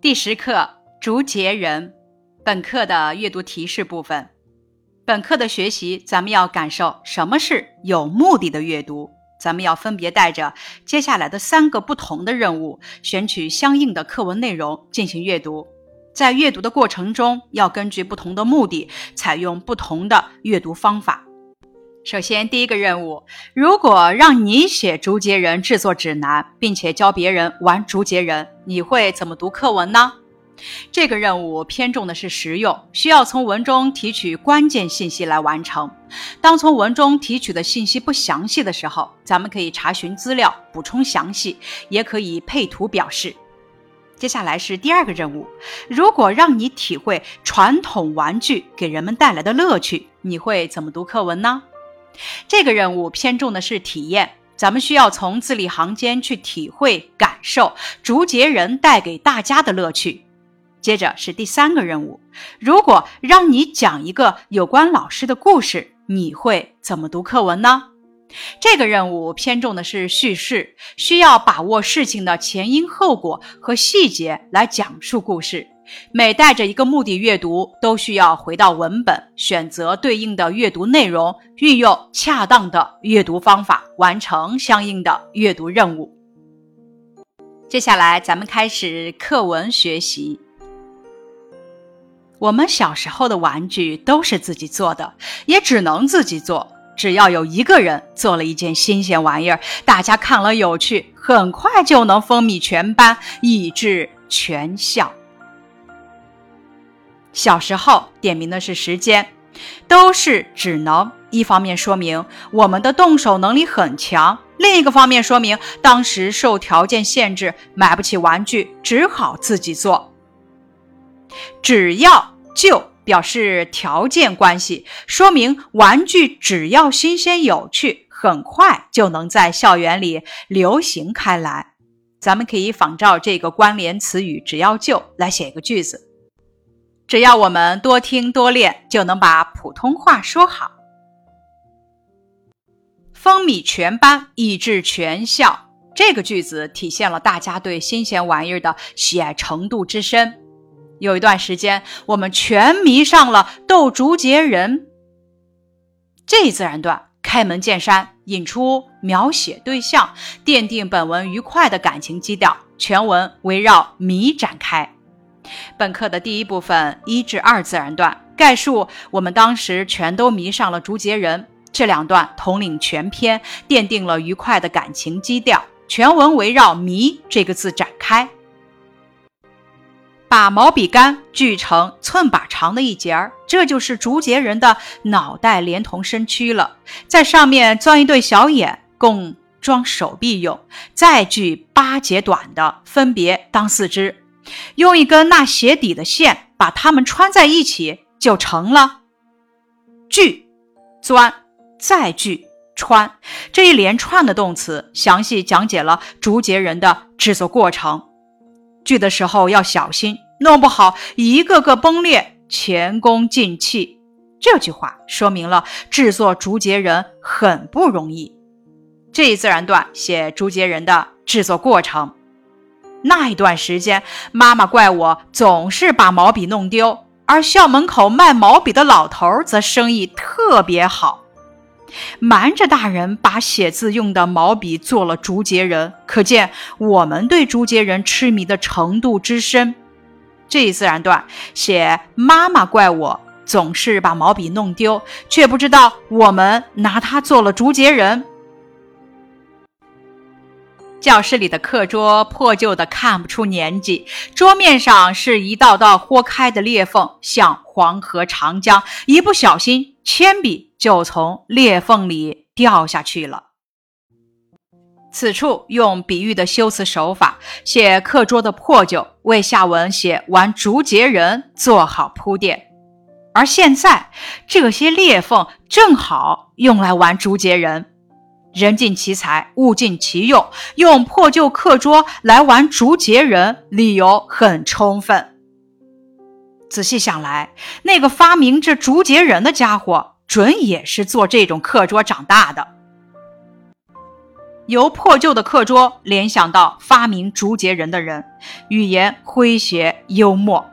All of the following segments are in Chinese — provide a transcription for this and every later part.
第十课竹节人，本课的阅读提示部分。本课的学习，咱们要感受什么是有目的的阅读。咱们要分别带着接下来的三个不同的任务，选取相应的课文内容进行阅读。在阅读的过程中，要根据不同的目的，采用不同的阅读方法。首先，第一个任务，如果让你写竹节人制作指南，并且教别人玩竹节人，你会怎么读课文呢？这个任务偏重的是实用，需要从文中提取关键信息来完成。当从文中提取的信息不详细的时候，咱们可以查询资料补充详细，也可以配图表示。接下来是第二个任务，如果让你体会传统玩具给人们带来的乐趣，你会怎么读课文呢？这个任务偏重的是体验，咱们需要从字里行间去体会、感受竹节人带给大家的乐趣。接着是第三个任务，如果让你讲一个有关老师的故事，你会怎么读课文呢？这个任务偏重的是叙事，需要把握事情的前因后果和细节来讲述故事。每带着一个目的阅读，都需要回到文本，选择对应的阅读内容，运用恰当的阅读方法，完成相应的阅读任务。接下来，咱们开始课文学习。我们小时候的玩具都是自己做的，也只能自己做。只要有一个人做了一件新鲜玩意儿，大家看了有趣，很快就能风靡全班，以致全校。小时候点名的是时间，都是只能。一方面说明我们的动手能力很强，另一个方面说明当时受条件限制买不起玩具，只好自己做。只要就表示条件关系，说明玩具只要新鲜有趣，很快就能在校园里流行开来。咱们可以仿照这个关联词语“只要就”来写一个句子。只要我们多听多练，就能把普通话说好。风靡全班，以致全校。这个句子体现了大家对新鲜玩意儿的喜爱程度之深。有一段时间，我们全迷上了斗竹节人。这一自然段开门见山，引出描写对象，奠定本文愉快的感情基调。全文围绕迷展开。本课的第一部分一至二自然段概述我们当时全都迷上了竹节人，这两段统领全篇，奠定了愉快的感情基调。全文围绕“迷”这个字展开。把毛笔杆锯成寸把长的一截儿，这就是竹节人的脑袋连同身躯了。在上面钻一对小眼，供装手臂用。再锯八节短的，分别当四肢。用一根纳鞋底的线把它们穿在一起，就成了。锯、钻、再锯、穿这一连串的动词，详细讲解了竹节人的制作过程。锯的时候要小心，弄不好一个个崩裂，前功尽弃。这句话说明了制作竹节人很不容易。这一自然段写竹节人的制作过程。那一段时间，妈妈怪我总是把毛笔弄丢，而校门口卖毛笔的老头则生意特别好，瞒着大人把写字用的毛笔做了竹节人，可见我们对竹节人痴迷的程度之深。这一自然段写妈妈怪我总是把毛笔弄丢，却不知道我们拿它做了竹节人。教室里的课桌破旧的看不出年纪，桌面上是一道道豁开的裂缝，像黄河长江，一不小心铅笔就从裂缝里掉下去了。此处用比喻的修辞手法写课桌的破旧，为下文写玩竹节人做好铺垫。而现在这些裂缝正好用来玩竹节人。人尽其才，物尽其用，用破旧课桌来玩竹节人，理由很充分。仔细想来，那个发明这竹节人的家伙，准也是做这种课桌长大的。由破旧的课桌联想到发明竹节人的人，语言诙谐幽默。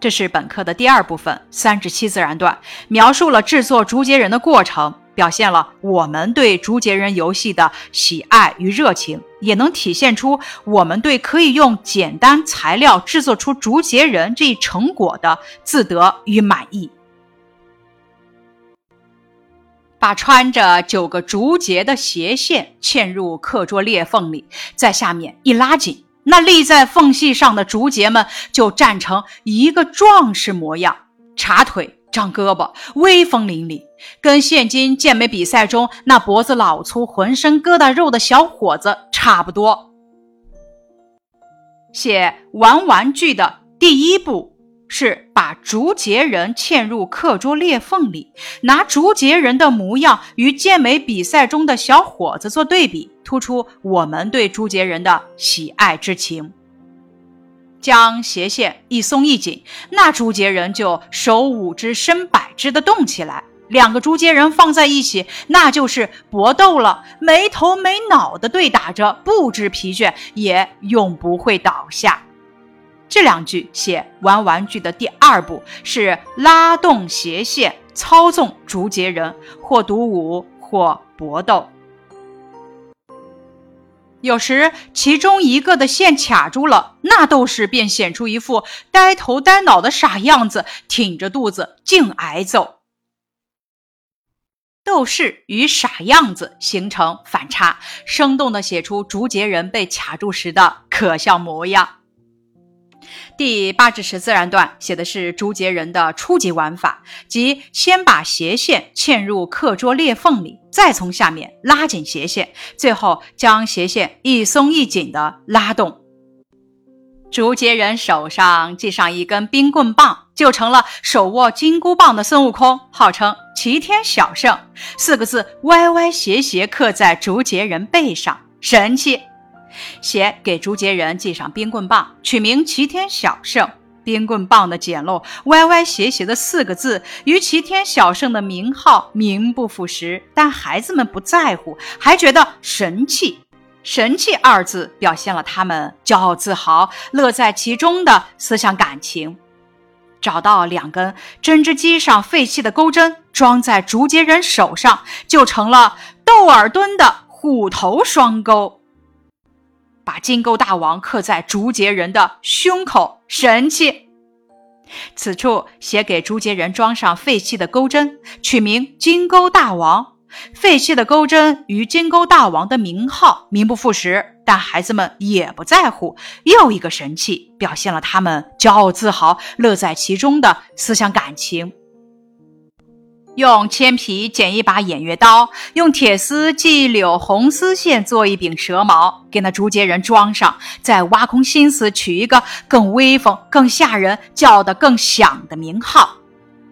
这是本课的第二部分，三至七自然段，描述了制作竹节人的过程，表现了我们对竹节人游戏的喜爱与热情，也能体现出我们对可以用简单材料制作出竹节人这一成果的自得与满意。把穿着九个竹节的斜线嵌入课桌裂缝里，在下面一拉紧。那立在缝隙上的竹节们就站成一个壮士模样，叉腿张胳膊，威风凛凛，跟现今健美比赛中那脖子老粗、浑身疙瘩肉的小伙子差不多。写玩玩具的第一步是把竹节人嵌入课桌裂缝里，拿竹节人的模样与健美比赛中的小伙子做对比。突出我们对竹节人的喜爱之情。将斜线一松一紧，那竹节人就手舞只身摆只的动起来。两个竹节人放在一起，那就是搏斗了，没头没脑的对打着，不知疲倦，也永不会倒下。这两句写玩玩具的第二步是拉动斜线，操纵竹节人，或独舞，或搏斗。有时其中一个的线卡住了，那斗士便显出一副呆头呆脑的傻样子，挺着肚子净挨揍。斗士与傻样子形成反差，生动地写出竹节人被卡住时的可笑模样。第八至十自然段写的是竹节人的初级玩法，即先把斜线嵌入课桌裂缝里，再从下面拉紧斜线，最后将斜线一松一紧的拉动。竹节人手上系上一根冰棍棒，就成了手握金箍棒的孙悟空，号称齐天小圣。四个字歪歪斜斜刻在竹节人背上，神气。写给竹节人系上冰棍棒，取名齐天小圣。冰棍棒的简陋、歪歪斜斜的四个字，与齐天小圣的名号名不符实。但孩子们不在乎，还觉得神气。神气二字表现了他们骄傲自豪、乐在其中的思想感情。找到两根针织机上废弃的钩针，装在竹节人手上，就成了窦尔敦的虎头双钩。把金钩大王刻在竹节人的胸口，神气。此处写给竹节人装上废弃的钩针，取名金钩大王。废弃的钩针与金钩大王的名号名不副实，但孩子们也不在乎。又一个神器，表现了他们骄傲自豪、乐在其中的思想感情。用铅皮剪一把偃月刀，用铁丝系柳红丝线做一柄蛇矛，给那竹节人装上，再挖空心思取一个更威风、更吓人、叫得更响的名号。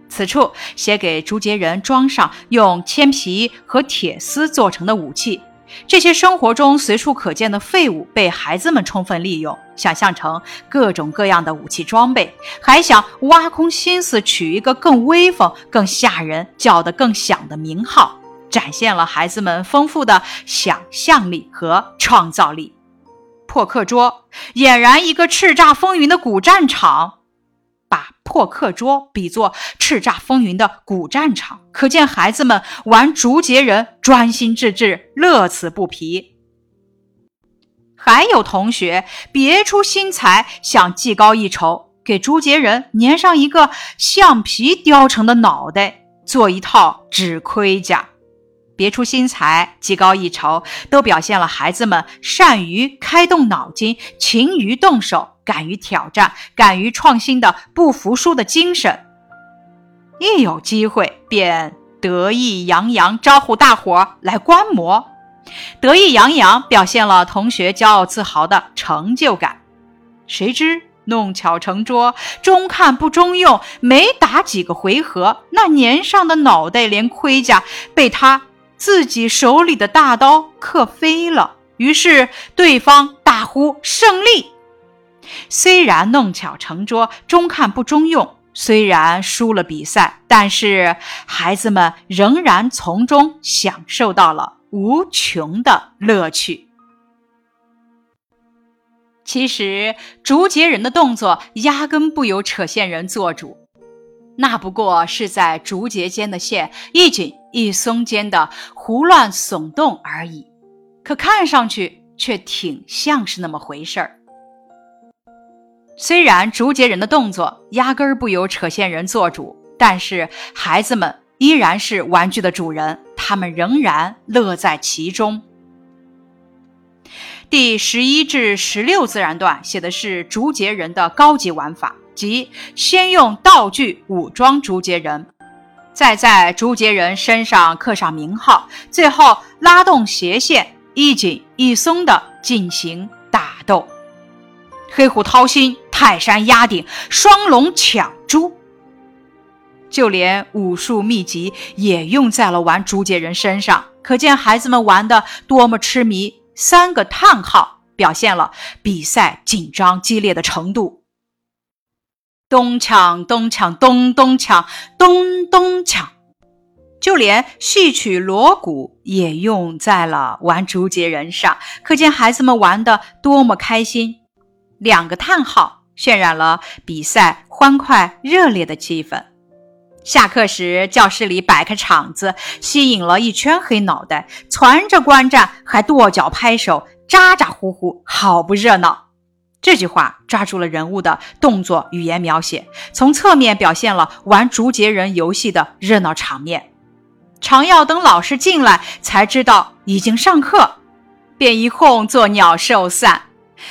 此处写给竹节人装上用铅皮和铁丝做成的武器。这些生活中随处可见的废物被孩子们充分利用，想象成各种各样的武器装备，还想挖空心思取一个更威风、更吓人、叫得更响的名号，展现了孩子们丰富的想象力和创造力。破课桌俨然一个叱咤风云的古战场。把破课桌比作叱咤风云的古战场，可见孩子们玩竹节人专心致志，乐此不疲。还有同学别出心裁，想技高一筹，给竹节人粘上一个橡皮雕成的脑袋，做一套纸盔甲。别出心裁，技高一筹，都表现了孩子们善于开动脑筋，勤于动手。敢于挑战、敢于创新的不服输的精神，一有机会便得意洋洋招呼大伙来观摩。得意洋洋表现了同学骄傲自豪的成就感。谁知弄巧成拙，中看不中用，没打几个回合，那年上的脑袋连盔甲被他自己手里的大刀刻飞了。于是对方大呼胜利。虽然弄巧成拙，中看不中用，虽然输了比赛，但是孩子们仍然从中享受到了无穷的乐趣。其实竹节人的动作压根不由扯线人做主，那不过是在竹节间的线一紧一松间的胡乱耸动而已，可看上去却挺像是那么回事儿。虽然竹节人的动作压根儿不由扯线人做主，但是孩子们依然是玩具的主人，他们仍然乐在其中。第十一至十六自然段写的是竹节人的高级玩法，即先用道具武装竹节人，再在竹节人身上刻上名号，最后拉动斜线，一紧一松的进行打斗。黑虎掏心，泰山压顶，双龙抢珠，就连武术秘籍也用在了玩竹节人身上，可见孩子们玩的多么痴迷。三个叹号表现了比赛紧张激烈的程度。东抢东抢东东抢东东抢，就连戏曲锣鼓也用在了玩竹节人上，可见孩子们玩的多么开心。两个叹号渲染了比赛欢快热烈的气氛。下课时，教室里摆开场子，吸引了一圈黑脑袋，攒着观战，还跺脚拍手，咋咋呼呼，好不热闹。这句话抓住了人物的动作语言描写，从侧面表现了玩竹节人游戏的热闹场面。常要等老师进来才知道已经上课，便一哄作鸟兽散。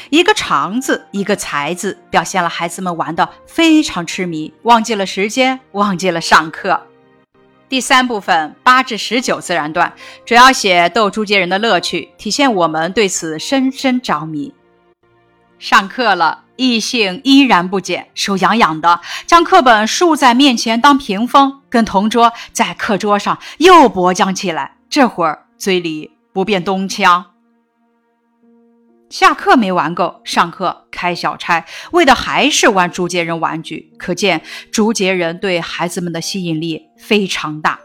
一个长字，一个才字，表现了孩子们玩的非常痴迷，忘记了时间，忘记了上课。第三部分八至十九自然段主要写斗竹节人的乐趣，体现我们对此深深着迷。上课了，异性依然不减，手痒痒的，将课本竖在面前当屏风，跟同桌在课桌上又搏将起来。这会儿嘴里不便东腔。下课没玩够，上课开小差，为的还是玩竹节人玩具。可见竹节人对孩子们的吸引力非常大。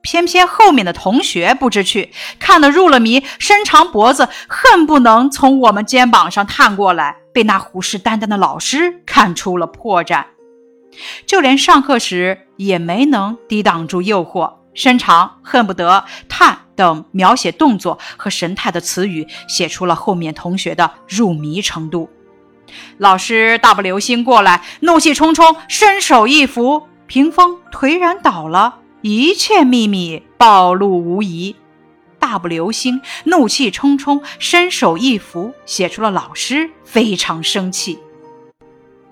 偏偏后面的同学不知趣，看得入了迷，伸长脖子，恨不能从我们肩膀上探过来，被那虎视眈眈的老师看出了破绽。就连上课时也没能抵挡住诱惑。伸长，恨不得探等描写动作和神态的词语，写出了后面同学的入迷程度。老师大步流星过来，怒气冲冲，伸手一扶，屏风颓然倒了，一切秘密暴露无遗。大步流星，怒气冲冲，伸手一扶，写出了老师非常生气。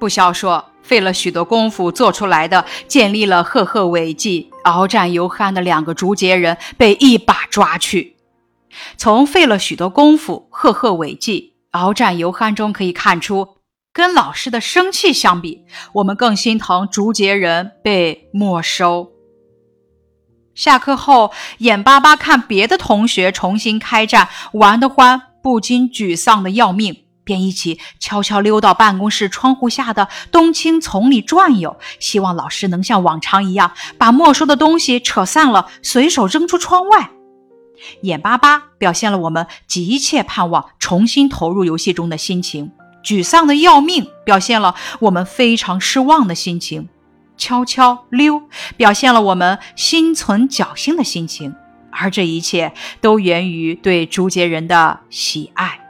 不消说。费了许多功夫做出来的，建立了赫赫伟绩、鏖战犹酣的两个竹节人被一把抓去。从费了许多功夫、赫赫伟绩、鏖战犹酣中可以看出，跟老师的生气相比，我们更心疼竹节人被没收。下课后，眼巴巴看别的同学重新开战，玩得欢，不禁沮丧的要命。便一起悄悄溜到办公室窗户下的冬青丛里转悠，希望老师能像往常一样把没收的东西扯散了，随手扔出窗外。眼巴巴表现了我们急切盼望重新投入游戏中的心情，沮丧的要命表现了我们非常失望的心情，悄悄溜表现了我们心存侥幸的心情，而这一切都源于对竹节人的喜爱。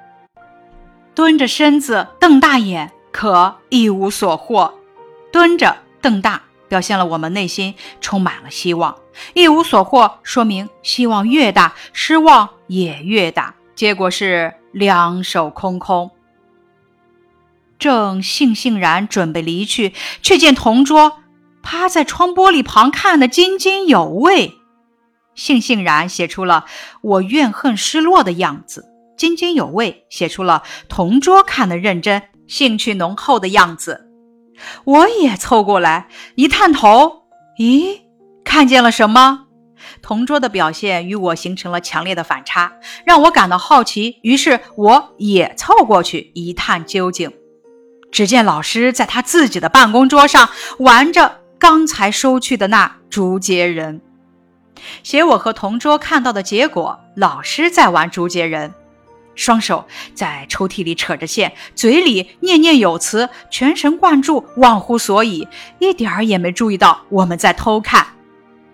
蹲着身子，瞪大眼，可一无所获。蹲着瞪大，表现了我们内心充满了希望；一无所获，说明希望越大，失望也越大。结果是两手空空。正悻悻然准备离去，却见同桌趴在窗玻璃旁看得津津有味，悻悻然写出了我怨恨失落的样子。津津有味，写出了同桌看得认真、兴趣浓厚的样子。我也凑过来一探头，咦，看见了什么？同桌的表现与我形成了强烈的反差，让我感到好奇。于是我也凑过去一探究竟。只见老师在他自己的办公桌上玩着刚才收去的那竹节人。写我和同桌看到的结果：老师在玩竹节人，双手在抽屉里扯着线，嘴里念念有词，全神贯注，忘乎所以，一点儿也没注意到我们在偷看。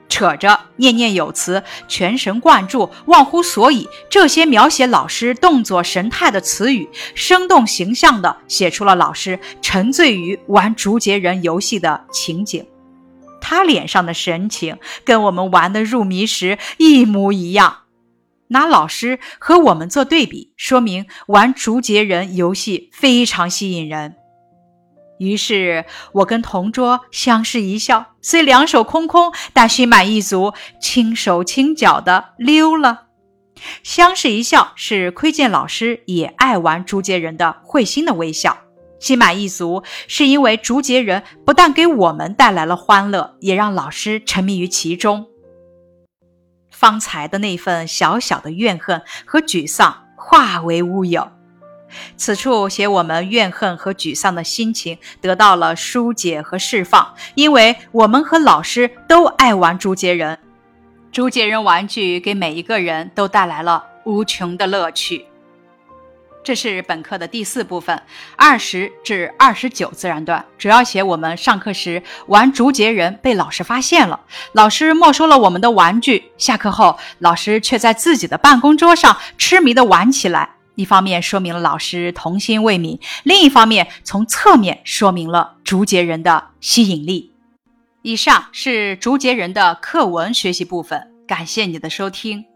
扯着念念有词，全神贯注，忘乎所以。这些描写老师动作神态的词语，生动形象地写出了老师沉醉于玩竹节人游戏的情景。他脸上的神情跟我们玩的入迷时一模一样。拿老师和我们做对比，说明玩竹节人游戏非常吸引人。于是我跟同桌相视一笑，虽两手空空，但心满意足，轻手轻脚的溜了。相视一笑是窥见老师也爱玩竹节人的会心的微笑，心满意足是因为竹节人不但给我们带来了欢乐，也让老师沉迷于其中。方才的那份小小的怨恨和沮丧化为乌有。此处写我们怨恨和沮丧的心情得到了疏解和释放，因为我们和老师都爱玩竹节人，竹节人玩具给每一个人都带来了无穷的乐趣。这是本课的第四部分，二十至二十九自然段，主要写我们上课时玩竹节人被老师发现了，老师没收了我们的玩具，下课后老师却在自己的办公桌上痴迷地玩起来。一方面说明了老师童心未泯，另一方面从侧面说明了竹节人的吸引力。以上是竹节人的课文学习部分，感谢你的收听。